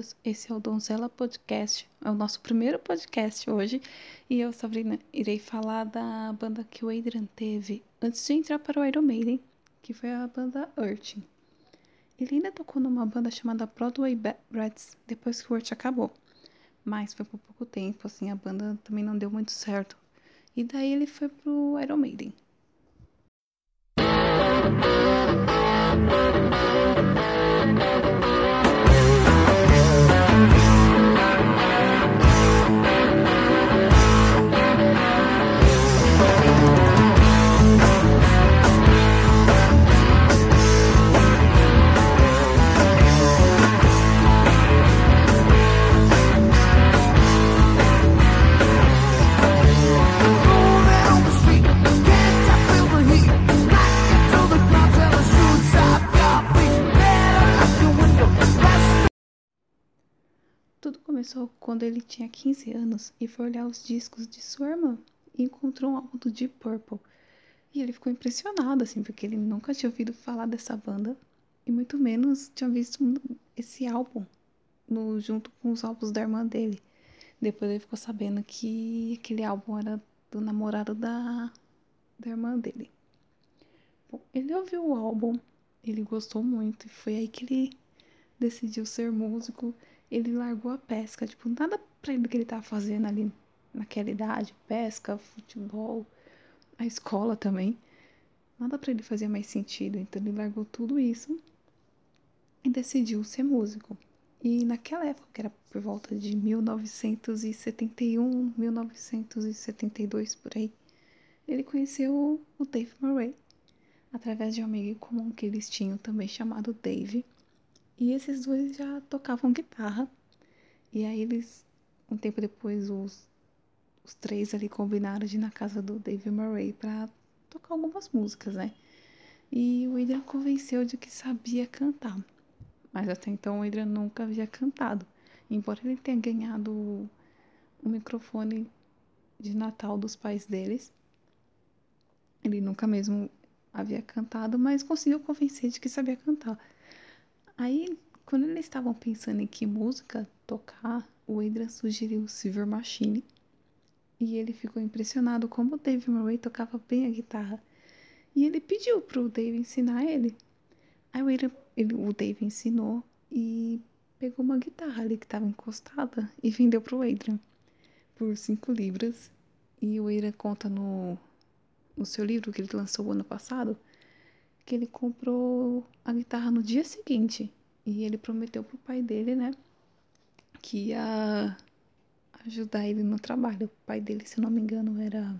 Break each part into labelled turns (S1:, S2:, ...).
S1: bem-vindos. Esse é o Donzela Podcast. É o nosso primeiro podcast hoje. E eu, Sabrina, irei falar da banda que o Adrian teve antes de entrar para o Iron Maiden, que foi a banda Urchin. Ele ainda tocou numa banda chamada Broadway Rats depois que o Urch acabou. Mas foi por pouco tempo, assim, a banda também não deu muito certo. E daí ele foi pro Iron Maiden. Começou quando ele tinha 15 anos e foi olhar os discos de sua irmã e encontrou um álbum do Deep Purple. E ele ficou impressionado, assim, porque ele nunca tinha ouvido falar dessa banda e muito menos tinha visto esse álbum no, junto com os álbuns da irmã dele. Depois ele ficou sabendo que aquele álbum era do namorado da, da irmã dele. Bom, ele ouviu o álbum, ele gostou muito e foi aí que ele decidiu ser músico ele largou a pesca, tipo, nada pra ele que ele tava fazendo ali naquela idade, pesca, futebol, a escola também. Nada pra ele fazia mais sentido, então ele largou tudo isso e decidiu ser músico. E naquela época, que era por volta de 1971, 1972 por aí, ele conheceu o Dave Murray através de um amigo comum que eles tinham também chamado Dave. E esses dois já tocavam guitarra. E aí eles, um tempo depois, os, os três ali combinaram de ir na casa do Dave Murray pra tocar algumas músicas, né? E o Adrian convenceu de que sabia cantar. Mas até então o Adrian nunca havia cantado. Embora ele tenha ganhado o microfone de Natal dos pais deles, ele nunca mesmo havia cantado, mas conseguiu convencer de que sabia cantar. Aí, quando eles estavam pensando em que música tocar, o Adrian sugeriu Silver Machine. E ele ficou impressionado como o Dave Murray tocava bem a guitarra. E ele pediu pro Dave ensinar ele. Aí o, Adrian, ele, o Dave ensinou e pegou uma guitarra ali que estava encostada e vendeu pro Adrian por 5 libras. E o Adrian conta no, no seu livro que ele lançou ano passado que ele comprou a guitarra no dia seguinte. E ele prometeu pro pai dele, né? Que ia ajudar ele no trabalho. O pai dele, se não me engano, era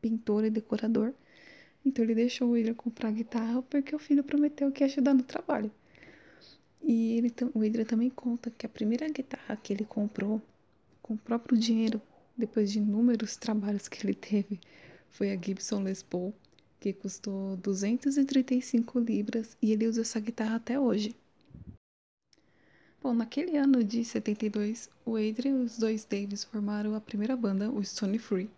S1: pintor e decorador. Então ele deixou ele comprar a guitarra porque o filho prometeu que ia ajudar no trabalho. E ele, o Adrian também conta que a primeira guitarra que ele comprou com o próprio dinheiro, depois de inúmeros trabalhos que ele teve, foi a Gibson Les Paul que custou 235 libras e ele usa essa guitarra até hoje. Bom, naquele ano de 72, o Adrian e os dois Davis formaram a primeira banda, o Stone Free.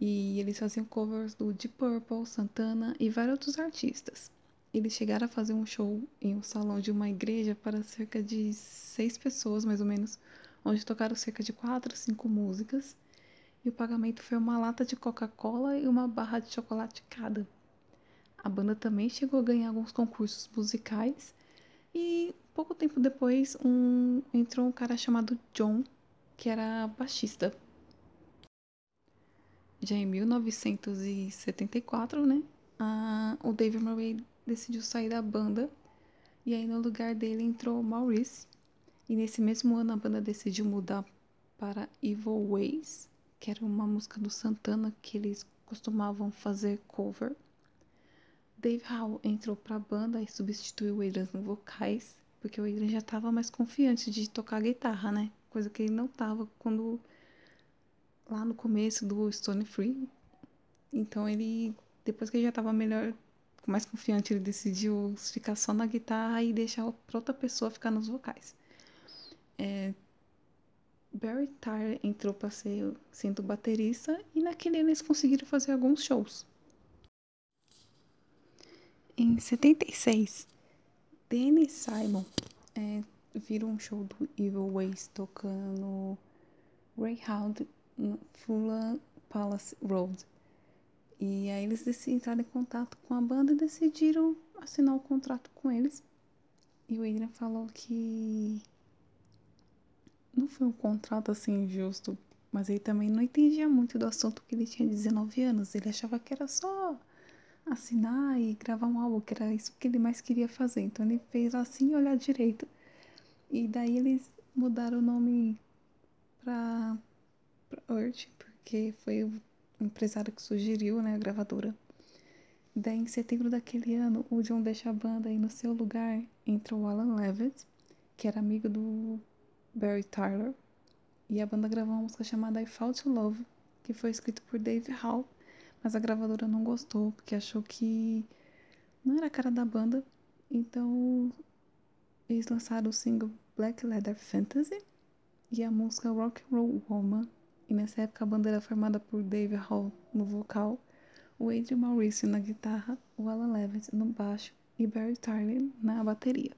S1: E eles faziam covers do Deep Purple, Santana e vários outros artistas. Eles chegaram a fazer um show em um salão de uma igreja para cerca de seis pessoas, mais ou menos, onde tocaram cerca de quatro, cinco músicas e o pagamento foi uma lata de Coca-Cola e uma barra de chocolate cada. A banda também chegou a ganhar alguns concursos musicais e pouco tempo depois um, entrou um cara chamado John, que era baixista. Já em 1974, né, a- o David Murray decidiu sair da banda e aí no lugar dele entrou Maurice. E nesse mesmo ano a banda decidiu mudar para Evil Ways, que era uma música do Santana que eles costumavam fazer cover. Dave Howe entrou para a banda e substituiu o Adrian no vocais, porque o Adrian já estava mais confiante de tocar guitarra, né? Coisa que ele não estava quando lá no começo do Stone Free. Então ele, depois que ele já estava melhor, mais confiante, ele decidiu ficar só na guitarra e deixar outra pessoa ficar nos vocais. É, Barry Tyler entrou para ser sendo baterista e naquele ano eles conseguiram fazer alguns shows. Em 76, Danny Simon é, um show do Evil Ways tocando Greyhound no Fulham Palace Road. E aí eles entraram em contato com a banda e decidiram assinar o um contrato com eles. E o Adrian falou que não foi um contrato assim justo, mas ele também não entendia muito do assunto que ele tinha 19 anos. Ele achava que era só assinar e gravar um álbum, que era isso que ele mais queria fazer. Então ele fez assim olhar direito. E daí eles mudaram o nome pra, pra Earth, porque foi o empresário que sugeriu, né, a gravadora. Daí, em setembro daquele ano, o John deixa a banda e no seu lugar entra o Alan Levitt, que era amigo do Barry Tyler. E a banda gravou uma música chamada I Fall to Love, que foi escrita por Dave Hall, mas a gravadora não gostou, porque achou que não era a cara da banda. Então, eles lançaram o single Black Leather Fantasy e a música Rock and Roll Woman. E nessa época a banda era formada por Dave Hall no vocal, o Adrian Mauricio na guitarra, o Alan Levitt no baixo e Barry Tyler na bateria.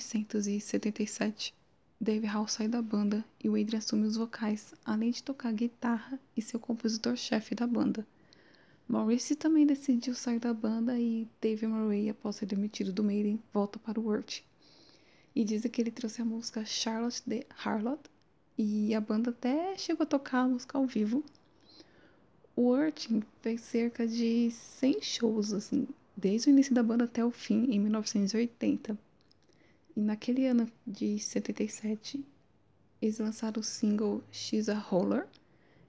S1: 1977, Dave Hall sai da banda e o Adrian assume os vocais, além de tocar guitarra e ser o compositor-chefe da banda. Maurice também decidiu sair da banda e Dave Murray, após ser demitido do Maiden, volta para o Word. E dizem que ele trouxe a música Charlotte the Harlot e a banda até chegou a tocar a música ao vivo. O Word fez cerca de 100 shows, assim, desde o início da banda até o fim, em 1980. E naquele ano de 77, eles lançaram o single She's a Roller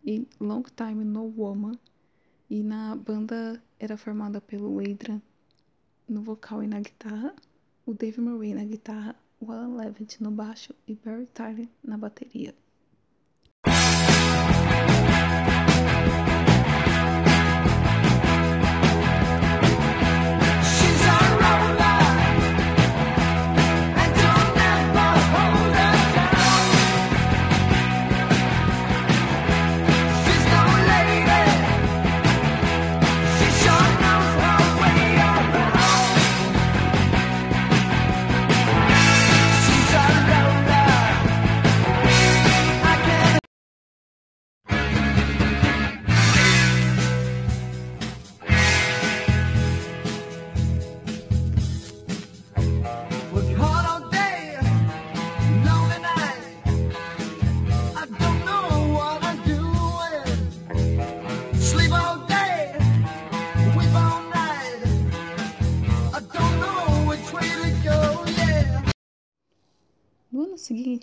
S1: e Long Time No Woman. E na banda era formada pelo Adrian no vocal e na guitarra, o Dave Murray na guitarra, o Alan Levitt no baixo e Barry Tyler na bateria.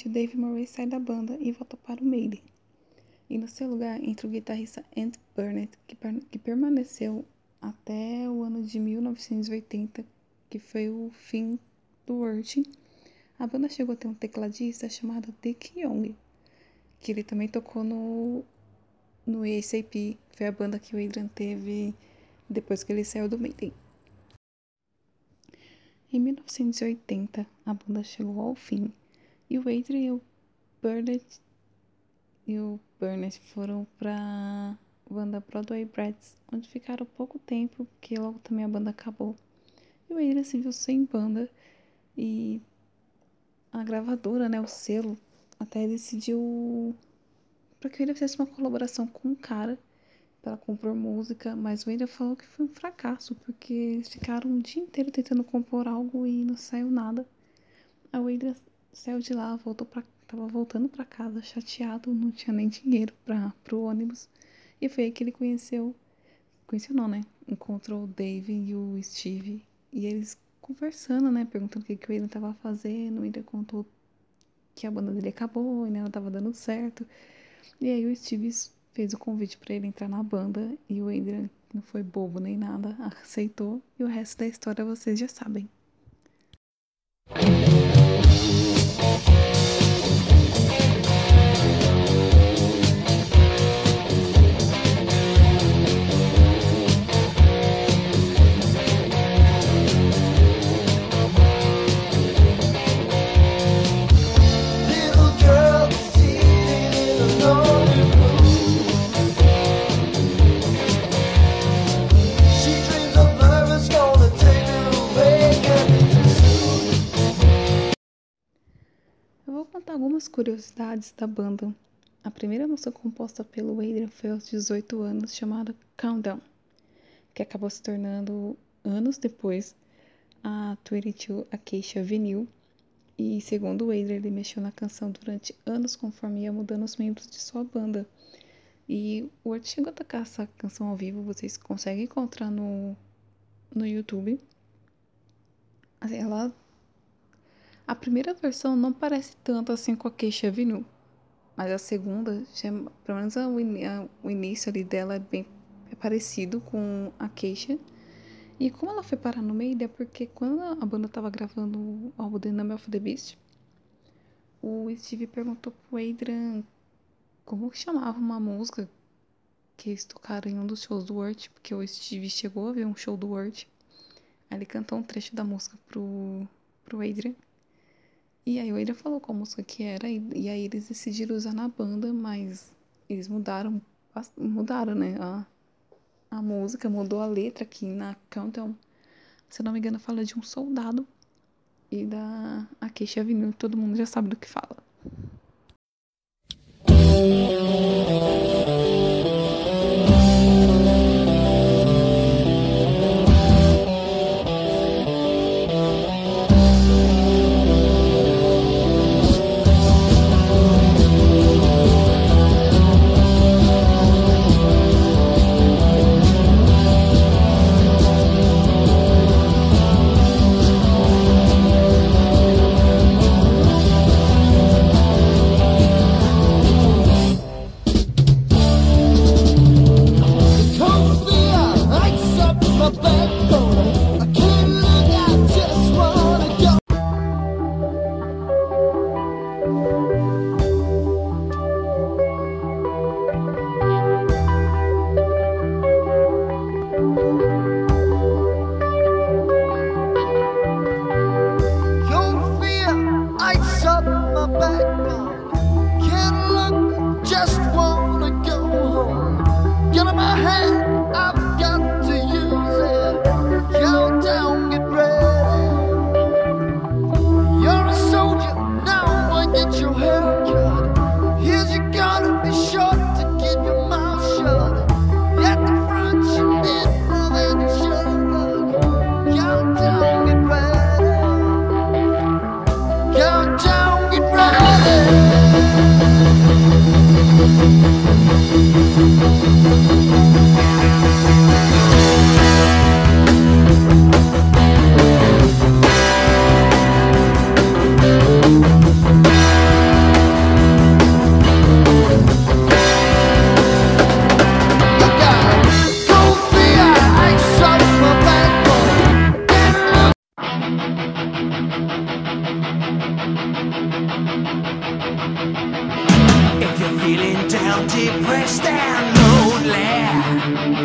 S1: O Dave Murray sai da banda e volta para o Maiden. E no seu lugar entra o guitarrista Ant Burnett, que, que permaneceu até o ano de 1980, que foi o fim do Urchin. A banda chegou a ter um tecladista chamado Dick Young, que ele também tocou no, no ASAP. Foi a banda que o Adrian teve depois que ele saiu do Maiden. Em 1980, a banda chegou ao fim e o Adrian e o Burnett, e o Burnett foram para banda Broadway Brats, onde ficaram pouco tempo, porque logo também a banda acabou. E o Adrian se viu sem banda e a gravadora, né, o selo, até decidiu para que o Adrian fizesse uma colaboração com um cara para compor música, mas o Wendell falou que foi um fracasso, porque eles ficaram um dia inteiro tentando compor algo e não saiu nada. A Wendell saiu de lá, voltou para tava voltando para casa chateado, não tinha nem dinheiro para pro ônibus. E foi aí que ele conheceu, conheceu não, né? Encontrou o Dave e o Steve e eles conversando, né, perguntando o que, que o Wendell tava fazendo, Wendell contou que a banda dele acabou e não tava dando certo. E aí o Steve fez o convite para ele entrar na banda e o Adrian não foi bobo nem nada, aceitou e o resto da história vocês já sabem. Algumas curiosidades da banda. A primeira música composta pelo Adrian foi aos 18 anos, chamada Countdown, que acabou se tornando, anos depois, a 22 Acacia Vinyl. E segundo o Adrian, ele mexeu na canção durante anos conforme ia mudando os membros de sua banda. E o Art chegou a tocar essa canção ao vivo, vocês conseguem encontrar no, no YouTube. Ela a primeira versão não parece tanto assim com a queixa vinil, mas a segunda, já, pelo menos a, a, o início ali dela é bem é parecido com a queixa. E como ela foi parar no meio, é porque quando a banda tava gravando o álbum The Number of the Beast, o Steve perguntou pro Adrian como que chamava uma música que eles tocaram em um dos shows do Word, porque o Steve chegou a ver um show do Word. Aí ele cantou um trecho da música pro, pro Adrian. E aí o Adrian falou qual música que era, e, e, aí eles decidiram usar na banda, mas eles mudaram, mudaram, né? A, a música, mudou a letra aqui na Countdown. Se não me engano, fala de um soldado. E da queixa vinil, todo mundo já sabe do que fala.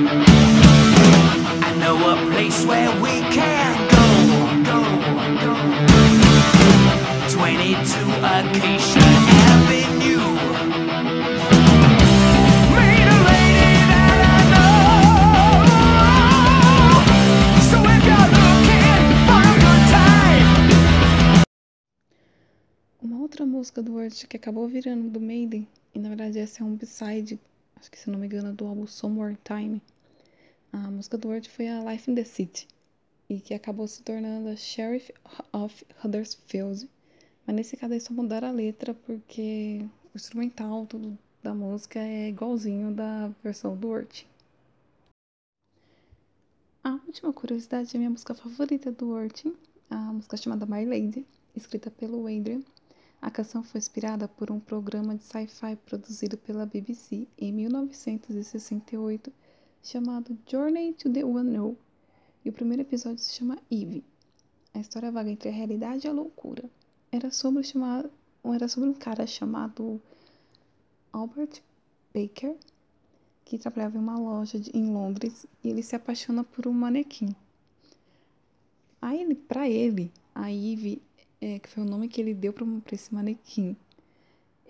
S2: I know a place where we can go. Go, go. 22 Acacia Avenue.
S1: Uma outra música do Word que acabou virando do Maiden, e na verdade essa é um b-side, acho que se não me engano, é do álbum Somewhere Time. A música do Word foi a Life in the City, e que acabou se tornando a Sheriff of Huddersfield. Mas nesse caso aí só mudaram a letra porque o instrumental tudo da música é igualzinho da versão do Word. A última curiosidade é minha música favorita do Word, a música chamada My Lady, escrita pelo Adrian. A canção foi inspirada por um programa de sci-fi produzido pela BBC em 1968 chamado Journey to the Unknown, e o primeiro episódio se chama Eve. A história vaga entre a realidade e a loucura. Era sobre, era sobre um cara chamado Albert Baker, que trabalhava em uma loja de, em Londres e ele se apaixona por um manequim. Aí, pra ele, a Eve é, que foi o nome que ele deu para esse manequim.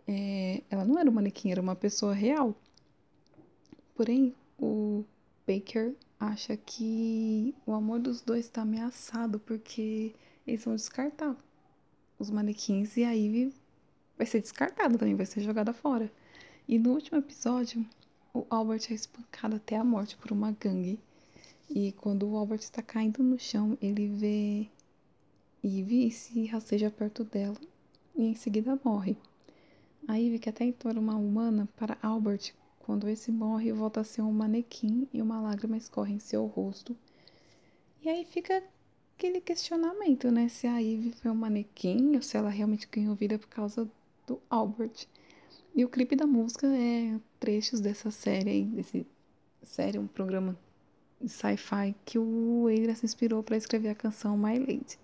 S1: É, ela não era um manequim, era uma pessoa real. Porém, o Baker acha que o amor dos dois está ameaçado porque eles vão descartar os manequins e a Ivy vai ser descartada também, vai ser jogada fora. E no último episódio, o Albert é espancado até a morte por uma gangue. E quando o Albert está caindo no chão, ele vê Eve se rasteja perto dela e em seguida morre. A Eve, que até então era uma humana, para Albert, quando esse morre, volta a ser um manequim e uma lágrima escorre em seu rosto. E aí fica aquele questionamento, né? Se a Eve foi um manequim ou se ela realmente ganhou vida por causa do Albert. E o clipe da música é trechos dessa série desse série, um programa de sci-fi que o Adrian se inspirou para escrever a canção My Lady.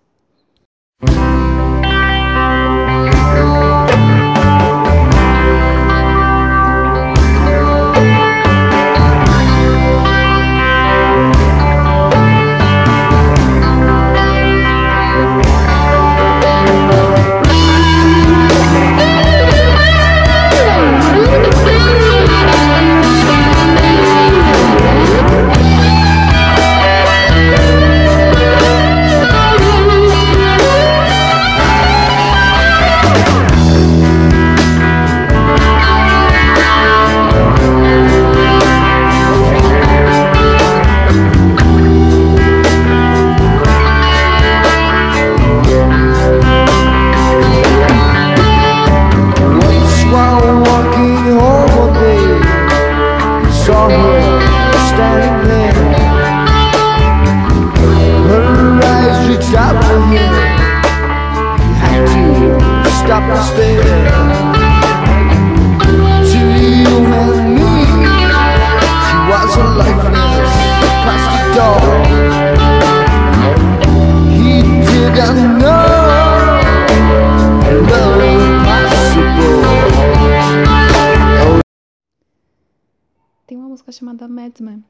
S1: Música chamada Madman.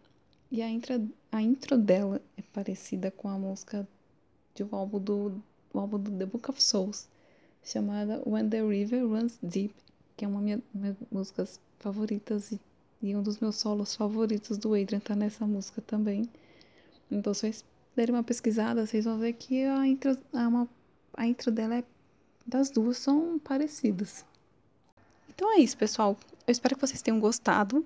S1: E a intro, a intro dela é parecida com a música de um álbum do, do álbum do The Book of Souls, chamada When the River Runs Deep, que é uma minha, minhas músicas favoritas e, e um dos meus solos favoritos do Adrian tá nessa música também. Então, se vocês derem uma pesquisada, vocês vão ver que a intro, a, uma, a intro dela é das duas são parecidas. Então é isso, pessoal. Eu espero que vocês tenham gostado